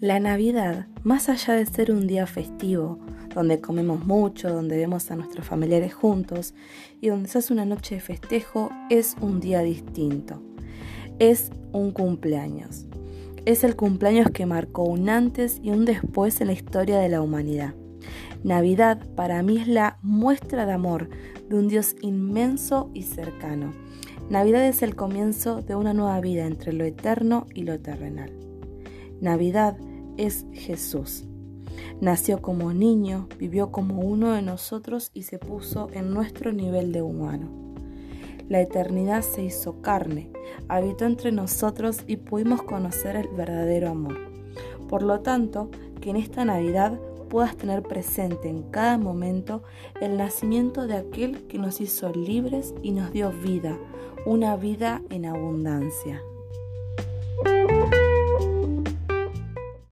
La Navidad, más allá de ser un día festivo, donde comemos mucho, donde vemos a nuestros familiares juntos y donde se hace una noche de festejo, es un día distinto. Es un cumpleaños. Es el cumpleaños que marcó un antes y un después en la historia de la humanidad. Navidad para mí es la muestra de amor de un Dios inmenso y cercano. Navidad es el comienzo de una nueva vida entre lo eterno y lo terrenal. Navidad es Jesús. Nació como niño, vivió como uno de nosotros y se puso en nuestro nivel de humano. La eternidad se hizo carne, habitó entre nosotros y pudimos conocer el verdadero amor. Por lo tanto, que en esta Navidad puedas tener presente en cada momento el nacimiento de aquel que nos hizo libres y nos dio vida, una vida en abundancia.